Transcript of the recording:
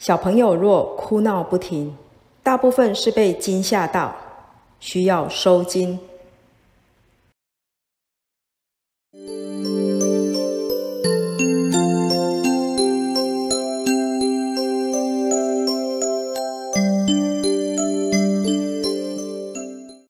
小朋友若哭闹不停大部分是被惊吓到需要收惊。